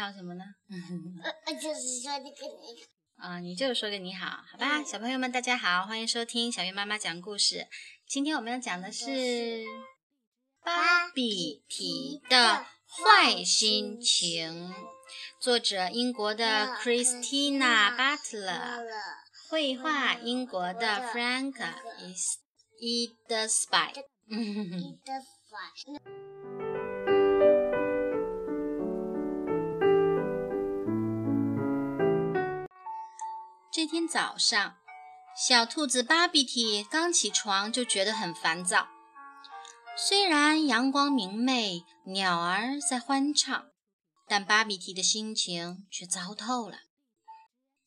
好什么呢？呃，就是说那个你。啊，你就是说个你好，好吧，小朋友们大家好，欢迎收听小月妈妈讲故事。今天我们要讲的是芭比提的坏心情，作者英国的 Christina Butler，绘画英国的 Frank is e 这天早上，小兔子芭比提刚起床就觉得很烦躁。虽然阳光明媚，鸟儿在欢唱，但芭比提的心情却糟透了。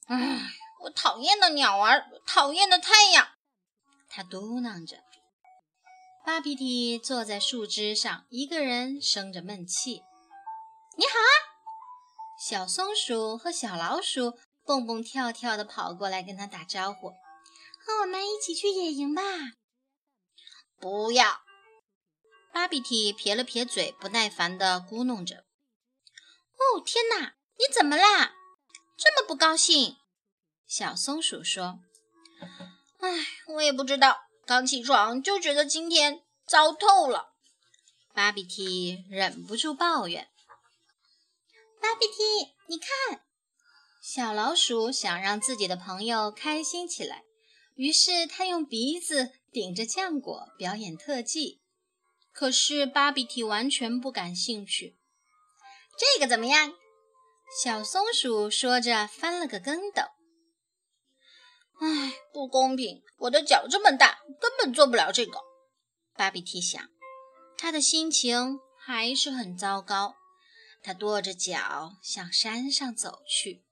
唉，我讨厌的鸟儿，讨厌的太阳，他嘟囔着。芭比提坐在树枝上，一个人生着闷气。你好啊，小松鼠和小老鼠。蹦蹦跳跳地跑过来跟他打招呼，和我们一起去野营吧。不要！芭比提撇了撇嘴，不耐烦地咕哝着。哦，天哪！你怎么啦？这么不高兴？小松鼠说：“唉，我也不知道，刚起床就觉得今天糟透了。”芭比提忍不住抱怨：“芭比提，你看。”小老鼠想让自己的朋友开心起来，于是它用鼻子顶着浆果表演特技。可是芭比提完全不感兴趣。这个怎么样？小松鼠说着翻了个跟斗。唉，不公平！我的脚这么大，根本做不了这个。芭比提想，他的心情还是很糟糕。他跺着脚向山上走去。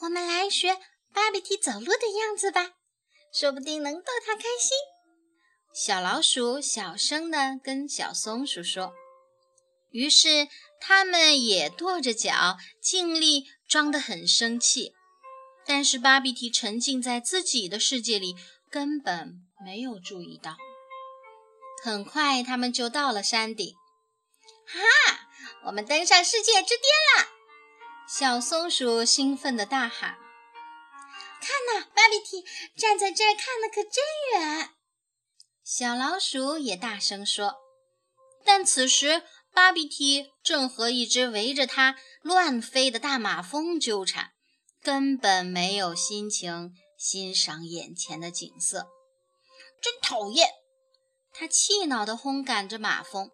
我们来学芭比提走路的样子吧，说不定能逗它开心。小老鼠小声地跟小松鼠说。于是他们也跺着脚，尽力装得很生气。但是芭比提沉浸在自己的世界里，根本没有注意到。很快，他们就到了山顶。哈，我们登上世界之巅了！小松鼠兴奋地大喊：“看呐，芭比提站在这儿看的可真远！”小老鼠也大声说。但此时，芭比提正和一只围着它乱飞的大马蜂纠缠，根本没有心情欣赏眼前的景色。真讨厌！它气恼地轰赶着马蜂：“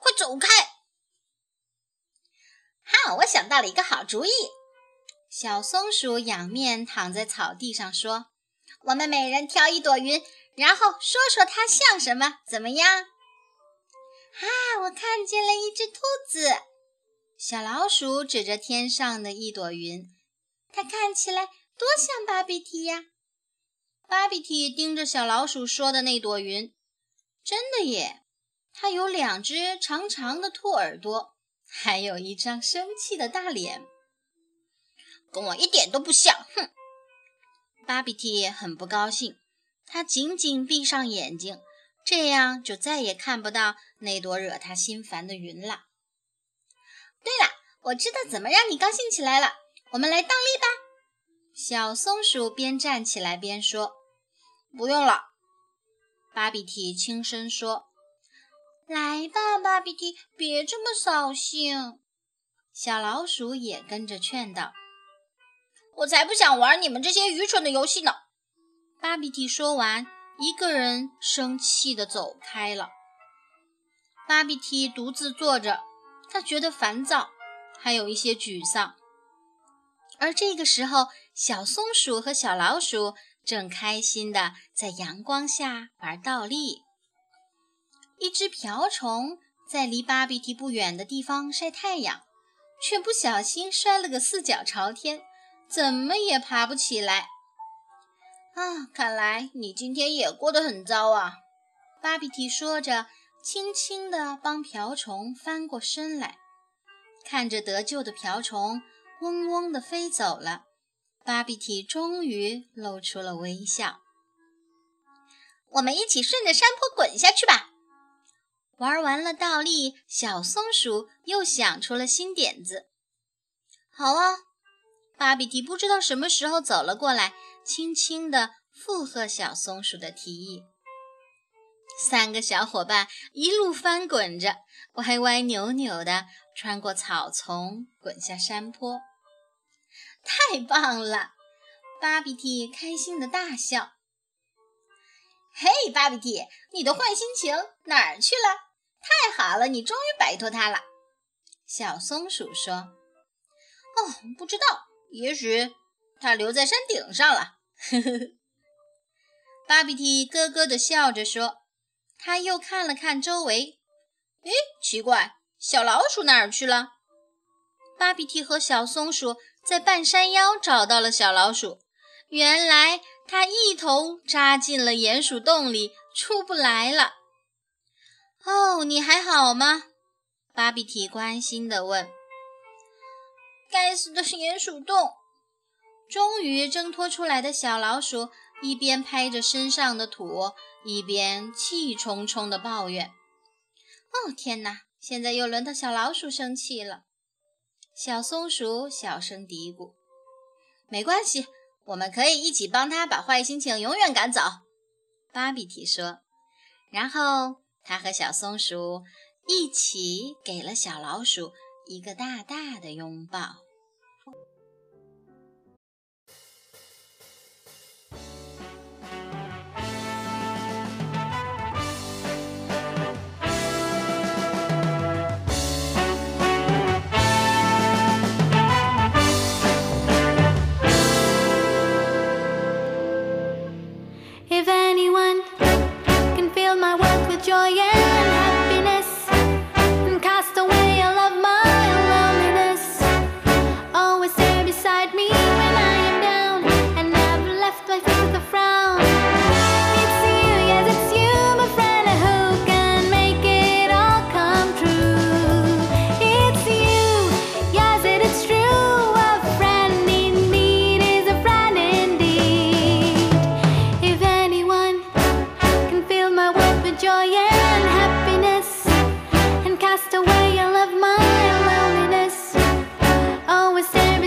快走开！”哈！我想到了一个好主意。小松鼠仰面躺在草地上说：“我们每人挑一朵云，然后说说它像什么，怎么样？”啊！我看见了一只兔子。小老鼠指着天上的一朵云，它看起来多像芭比提呀！芭比提盯着小老鼠说的那朵云，真的耶！它有两只长长的兔耳朵。还有一张生气的大脸，跟我一点都不像。哼！芭比提很不高兴，他紧紧闭上眼睛，这样就再也看不到那朵惹他心烦的云了。对了，我知道怎么让你高兴起来了。我们来倒立吧！小松鼠边站起来边说：“不用了。”芭比提轻声说。来吧，芭比提，别这么扫兴。小老鼠也跟着劝道：“我才不想玩你们这些愚蠢的游戏呢！”芭比提说完，一个人生气地走开了。芭比提独自坐着，他觉得烦躁，还有一些沮丧。而这个时候，小松鼠和小老鼠正开心地在阳光下玩倒立。一只瓢虫在离芭比提不远的地方晒太阳，却不小心摔了个四脚朝天，怎么也爬不起来。啊，看来你今天也过得很糟啊！芭比提说着，轻轻地帮瓢虫翻过身来。看着得救的瓢虫嗡嗡地飞走了，芭比提终于露出了微笑。我们一起顺着山坡滚下去吧！玩完了倒立，小松鼠又想出了新点子。好啊，芭比蒂不知道什么时候走了过来，轻轻地附和小松鼠的提议。三个小伙伴一路翻滚着，歪歪扭扭地穿过草丛，滚下山坡。太棒了！芭比蒂开心的大笑。嘿，芭比蒂，你的坏心情哪儿去了？太好了，你终于摆脱它了。小松鼠说：“哦，不知道，也许它留在山顶上了。”呵呵呵。芭比蒂咯咯地笑着说。他又看了看周围，哎，奇怪，小老鼠哪儿去了？芭比蒂和小松鼠在半山腰找到了小老鼠，原来它一头扎进了鼹鼠洞里，出不来了。哦，你还好吗？芭比提关心地问。该死的鼹鼠洞！终于挣脱出来的小老鼠一边拍着身上的土。一边气冲冲地抱怨：“哦，天哪！现在又轮到小老鼠生气了。”小松鼠小声嘀咕：“没关系，我们可以一起帮他把坏心情永远赶走。”芭比提说。然后他和小松鼠一起给了小老鼠一个大大的拥抱。If joy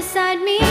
beside me.